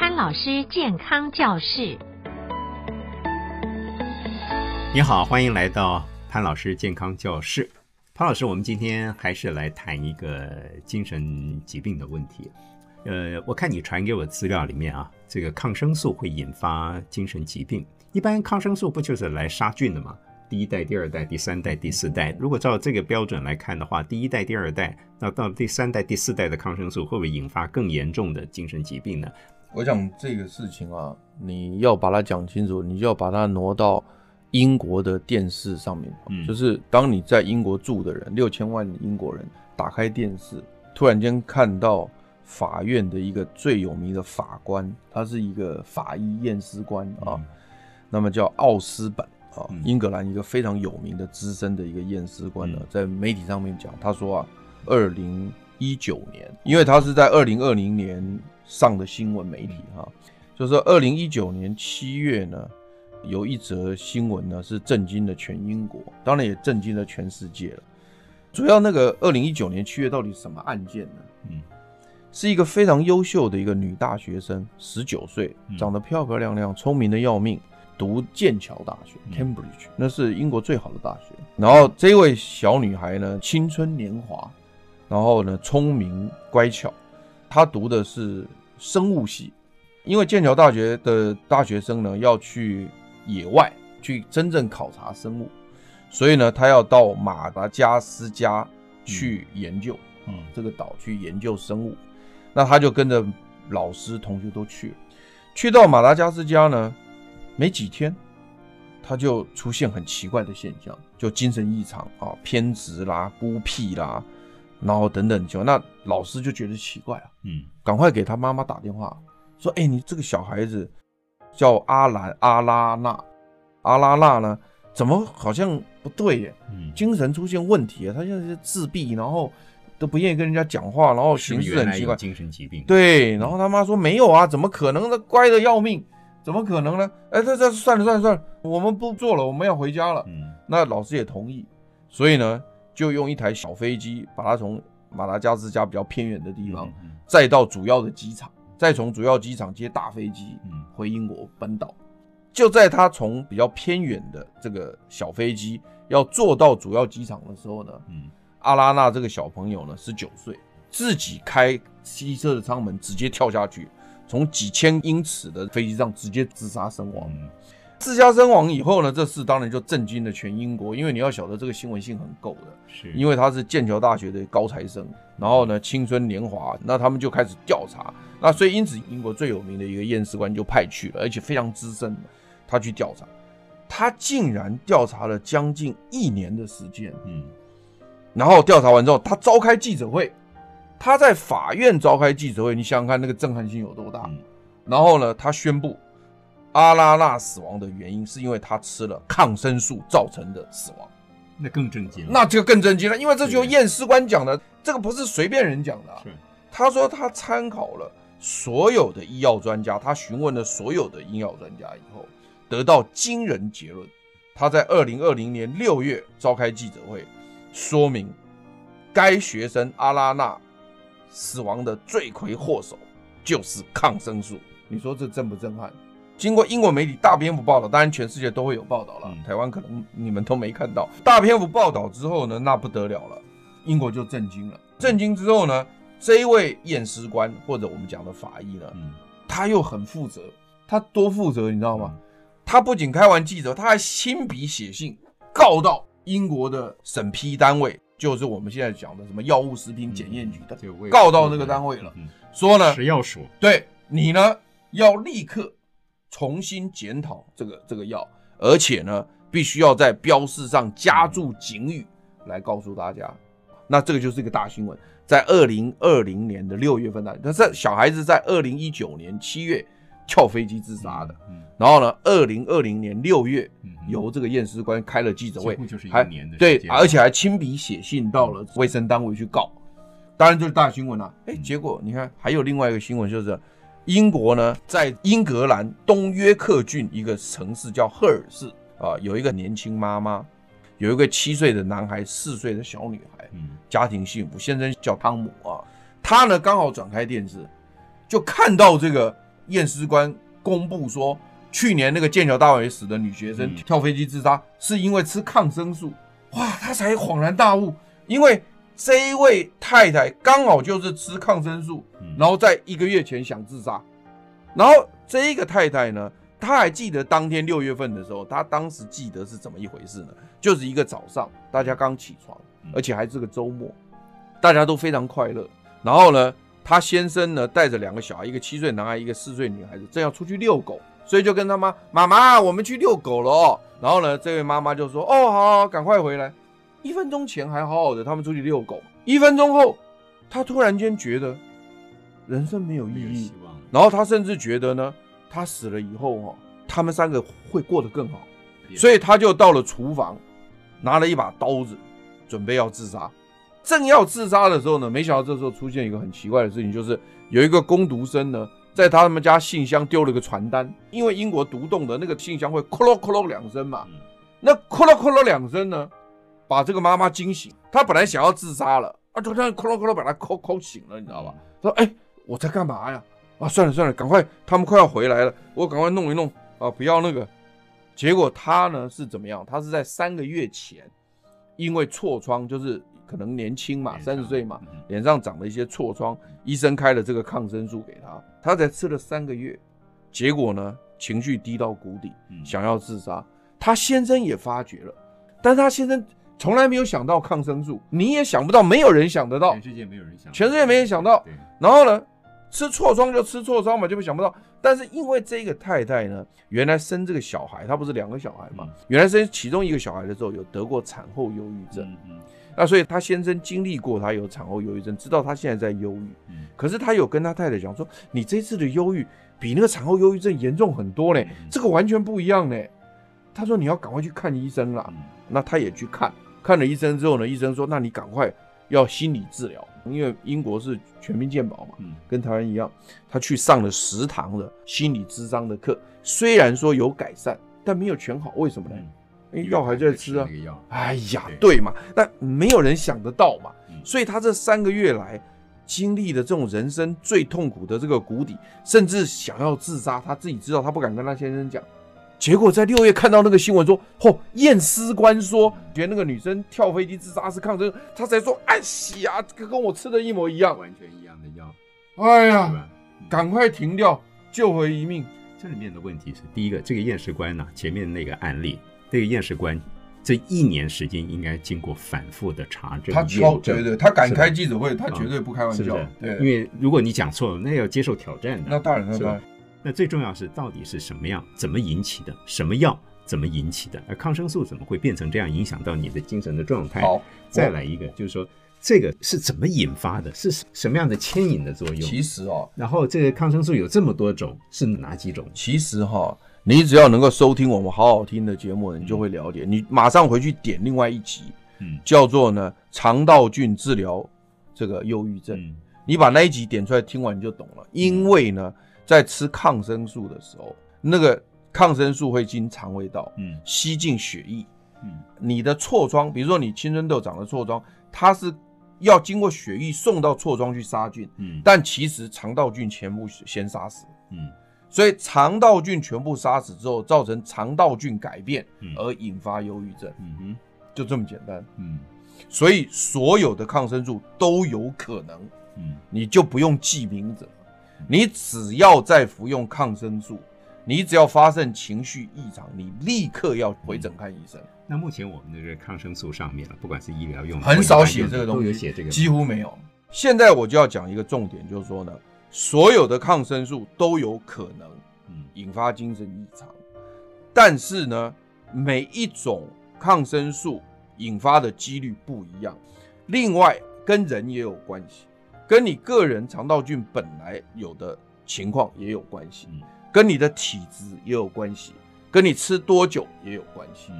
潘老师健康教室。你好，欢迎来到潘老师健康教室。潘老师，我们今天还是来谈一个精神疾病的问题。呃，我看你传给我的资料里面啊，这个抗生素会引发精神疾病。一般抗生素不就是来杀菌的吗？第一代、第二代、第三代、第四代，如果照这个标准来看的话，第一代、第二代，那到第三代、第四代的抗生素会不会引发更严重的精神疾病呢？我想这个事情啊，你要把它讲清楚，你就要把它挪到英国的电视上面。嗯，就是当你在英国住的人，六千万英国人打开电视，突然间看到法院的一个最有名的法官，他是一个法医验尸官啊，嗯、那么叫奥斯本啊。英格兰一个非常有名的资深的一个验尸官呢，在媒体上面讲，他说啊，二零一九年，因为他是在二零二零年上的新闻媒体哈，就是说二零一九年七月呢，有一则新闻呢是震惊了全英国，当然也震惊了全世界了。主要那个二零一九年七月到底什么案件呢？嗯，是一个非常优秀的一个女大学生，十九岁，长得漂漂亮亮，聪明的要命。读剑桥大学 （Cambridge），那是英国最好的大学。然后这位小女孩呢，青春年华，然后呢，聪明乖巧。他读的是生物系，因为剑桥大学的大学生呢要去野外去真正考察生物，所以呢，他要到马达加斯加去研究，嗯，这个岛去研究生物。那他就跟着老师、同学都去了，去到马达加斯加呢。没几天，他就出现很奇怪的现象，就精神异常啊，偏执啦、孤僻啦，然后等等就那老师就觉得奇怪啊，嗯，赶快给他妈妈打电话说：“哎，你这个小孩子叫阿兰阿拉纳，阿拉纳呢，怎么好像不对耶？嗯，精神出现问题啊，他现在是自闭，然后都不愿意跟人家讲话，然后行事很奇怪，精神疾病。对，然后他妈说没有啊，怎么可能呢？乖的要命。”怎么可能呢？哎，这这算了算了算了，我们不做了，我们要回家了。嗯，那老师也同意，所以呢，就用一台小飞机把他从马达加斯加比较偏远的地方，再到主要的机场，再从主要机场接大飞机，回英国本岛。就在他从比较偏远的这个小飞机要坐到主要机场的时候呢，嗯，阿拉纳这个小朋友呢，十九岁，自己开汽车的舱门直接跳下去。从几千英尺的飞机上直接自杀身亡，自家身亡以后呢，这事当然就震惊了全英国，因为你要晓得这个新闻性很够的，是因为他是剑桥大学的高材生，然后呢青春年华，那他们就开始调查，那所以因此英国最有名的一个验尸官就派去了，而且非常资深，他去调查，他竟然调查了将近一年的时间，嗯，然后调查完之后，他召开记者会。他在法院召开记者会，你想想看那个震撼性有多大。嗯、然后呢，他宣布阿拉纳死亡的原因是因为他吃了抗生素造成的死亡。那更震惊了，那就更震惊了，因为这就是验尸官讲的，这个不是随便人讲的、啊。是他说他参考了所有的医药专家，他询问了所有的医药专家以后，得到惊人结论。他在二零二零年六月召开记者会，说明该学生阿拉纳。死亡的罪魁祸首就是抗生素，你说这震不震撼？经过英国媒体大篇幅报道，当然全世界都会有报道了，嗯、台湾可能你们都没看到。大篇幅报道之后呢，那不得了了，英国就震惊了。震惊之后呢，这一位验尸官或者我们讲的法医呢，嗯、他又很负责，他多负责你知道吗？嗯、他不仅开完记者，他还亲笔写信告到英国的审批单位。就是我们现在讲的什么药物食品检验局的，告到那个单位了，说呢，食药署对你呢要立刻重新检讨这个这个药，而且呢必须要在标示上加注警语来告诉大家。那这个就是一个大新闻，在二零二零年的六月份呢，但是小孩子在二零一九年七月跳飞机自杀的，然后呢，二零二零年六月。由这个验尸官开了记者会，还对，而且还亲笔写信到了卫生单位去告，当然就是大新闻了。哎，结果你看还有另外一个新闻，就是英国呢，在英格兰东约克郡一个城市叫赫尔市啊，有一个年轻妈妈，有一个七岁的男孩，四岁的小女孩，家庭幸福，先生叫汤姆啊，他呢刚好转开电视，就看到这个验尸官公布说，去年那个剑桥大学死的女学生跳飞机自杀，是因为吃抗生素。哇，他才恍然大悟，因为这一位太太刚好就是吃抗生素，然后在一个月前想自杀。然后这一个太太呢，她还记得当天六月份的时候，她当时记得是怎么一回事呢？就是一个早上，大家刚起床，而且还是个周末，大家都非常快乐。然后呢，她先生呢带着两个小孩，一个七岁男孩，一个四岁女孩子，正要出去遛狗。所以就跟他妈妈妈，我们去遛狗了哦。然后呢，这位妈妈就说：“哦，好，好，赶快回来。”一分钟前还好好的，他们出去遛狗。一分钟后，他突然间觉得人生没有意义。然后他甚至觉得呢，他死了以后哈，他们三个会过得更好。所以他就到了厨房，拿了一把刀子，准备要自杀。正要自杀的时候呢，没想到这时候出现一个很奇怪的事情，就是有一个工读生呢。在他们家信箱丢了个传单，因为英国独栋的那个信箱会“咯咯咯”两声嘛，那“咯咯咯”两声呢，把这个妈妈惊醒。她本来想要自杀了，啊，就这样“哐啷哐啷”把她抠抠醒了，你知道吧？说：“哎，我在干嘛呀？啊，算了算了，赶快，他们快要回来了，我赶快弄一弄啊，不要那个。”结果她呢是怎么样？她是在三个月前，因为痤疮，就是。可能年轻嘛，三十岁嘛，脸上长了一些痤疮，医生开了这个抗生素给她，她才吃了三个月，结果呢，情绪低到谷底，想要自杀。她先生也发觉了，但她先生从来没有想到抗生素，你也想不到，没有人想得到，全世界没有人想，全世界没人想到。然后呢，吃痤疮就吃痤疮嘛，就会想不到。但是因为这个太太呢，原来生这个小孩，她不是两个小孩嘛，原来生其中一个小孩的时候有得过产后忧郁症。那所以她先生经历过，他有产后忧郁症，知道她现在在忧郁。可是他有跟他太太讲说：“你这次的忧郁比那个产后忧郁症严重很多呢，这个完全不一样呢。”他说：“你要赶快去看医生啦。”那他也去看，看了医生之后呢，医生说：“那你赶快要心理治疗，因为英国是全民健保嘛，跟台湾一样。”他去上了十堂的心理智商的课，虽然说有改善，但没有全好。为什么呢？哎，药还在吃啊！哎呀，对嘛，但没有人想得到嘛。所以他这三个月来经历的这种人生最痛苦的这个谷底，甚至想要自杀，他自己知道，他不敢跟他先生讲。结果在六月看到那个新闻说，嚯，验尸官说觉得那个女生跳飞机自杀是抗生素，他才说，哎呀，跟跟我吃的一模一样，完全一样的药。哎呀，赶快停掉，救回一命。这里面的问题是，第一个，这个验尸官呢，前面那个案例。这个验尸官这一年时间应该经过反复的查证，他超对对，他敢开记者会，他绝对不开玩笑。对，因为如果你讲错了，那要接受挑战的。那当然，那当然。那最重要是到底是什么样，怎么引起的？什么药怎么引起的？而抗生素怎么会变成这样，影响到你的精神的状态？好，再来一个，就是说这个是怎么引发的？是什么样的牵引的作用？其实哦，然后这个抗生素有这么多种，是哪几种？其实哈。你只要能够收听我们好好听的节目，你就会了解。你马上回去点另外一集，嗯，叫做呢肠道菌治疗这个忧郁症。你把那一集点出来听完你就懂了。因为呢，在吃抗生素的时候，那个抗生素会经肠胃道，嗯，吸进血液，嗯，你的痤疮，比如说你青春痘长的痤疮，它是要经过血液送到痤疮去杀菌，嗯，但其实肠道菌全部先杀死，嗯。所以肠道菌全部杀死之后，造成肠道菌改变，而引发忧郁症。嗯哼，就这么简单。嗯，所以所有的抗生素都有可能。嗯，你就不用记名字，你只要在服用抗生素，你只要发生情绪异常，你立刻要回诊看医生。那目前我们的这个抗生素上面，不管是医疗用，很少写这个东西，都有写这个，几乎没有。现在我就要讲一个重点，就是说呢。所有的抗生素都有可能引发精神异常，但是呢，每一种抗生素引发的几率不一样。另外，跟人也有关系，跟你个人肠道菌本来有的情况也有关系，跟你的体质也有关系，跟你吃多久也有关系。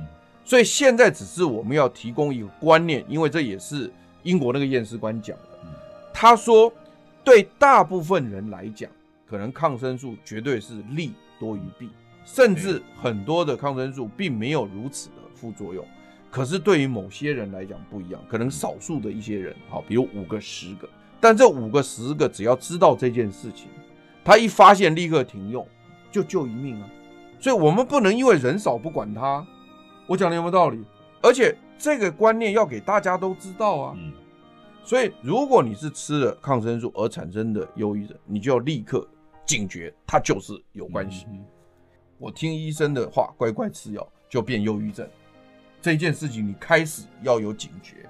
所以现在只是我们要提供一个观念，因为这也是英国那个验尸官讲的，他说。对大部分人来讲，可能抗生素绝对是利多于弊，甚至很多的抗生素并没有如此的副作用。可是对于某些人来讲不一样，可能少数的一些人，好，比如五个、十个，但这五个、十个只要知道这件事情，他一发现立刻停用，就救一命啊。所以我们不能因为人少不管他。我讲的有没有道理？而且这个观念要给大家都知道啊。嗯。所以如果你是吃了抗生素而产生的忧郁症，你就要立刻警觉，它就是有关系。嗯。我听医生的话，乖乖吃药，就变忧郁症。这件事情你开始要有警觉。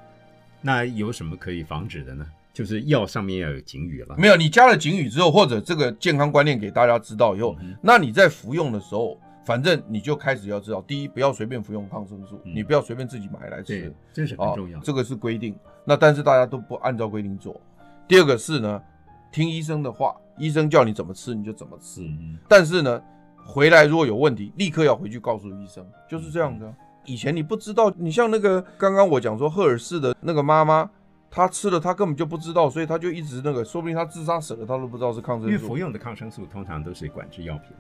那有什么可以防止的呢？就是药上面要有警语了。没有，你加了警语之后，或者这个健康观念给大家知道以后，嗯、那你在服用的时候，反正你就开始要知道：第一，不要随便服用抗生素，嗯、你不要随便自己买来吃，对，这是很重要、哦。这个是规定。那但是大家都不按照规定做。第二个是呢，听医生的话，医生叫你怎么吃你就怎么吃。嗯、但是呢，回来如果有问题，立刻要回去告诉医生，就是这样的。嗯、以前你不知道，你像那个刚刚我讲说赫尔氏的那个妈妈。他吃了，他根本就不知道，所以他就一直那个，说不定他自杀死了，他都不知道是抗生素。因为服用的抗生素通常都是管制药品，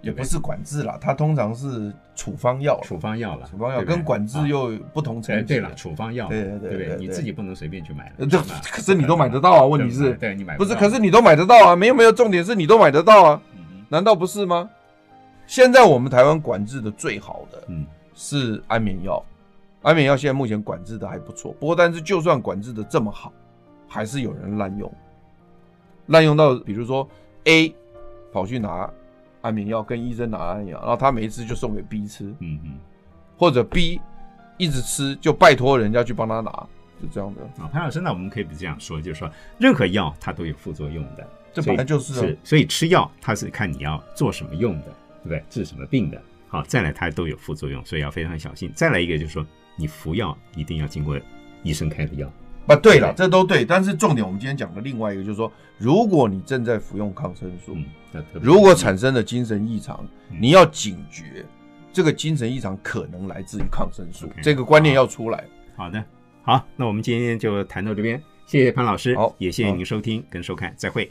也不是管制啦，它通常是处方药，处方药了，处方药跟管制又不同层级。对了，处方药，对对对对，你自己不能随便去买。这可是你都买得到啊？问题是，对你买不是？可是你都买得到啊？没有没有，重点是你都买得到啊？难道不是吗？现在我们台湾管制的最好的，嗯，是安眠药。安眠药现在目前管制的还不错，不过但是就算管制的这么好，还是有人滥用，滥用到比如说 A 跑去拿安眠药，跟医生拿安眠药，然后他每一次就送给 B 吃，嗯嗯，或者 B 一直吃就拜托人家去帮他拿，就这样的啊。潘老师，那我们可以不这样说，就是说任何药它都有副作用的，这本来就是，是，所以吃药它是看你要做什么用的，对不对？治什么病的，好，再来它都有副作用，所以要非常小心。再来一个就是说。你服药一定要经过医生开的药，啊，对了，这都对。但是重点，我们今天讲的另外一个就是说，如果你正在服用抗生素，嗯、如果产生了精神异常，嗯、你要警觉，这个精神异常可能来自于抗生素，嗯、这个观念要出来。好，好的，好，那我们今天就谈到这边，谢谢潘老师，好，也谢谢您收听跟收看，再会。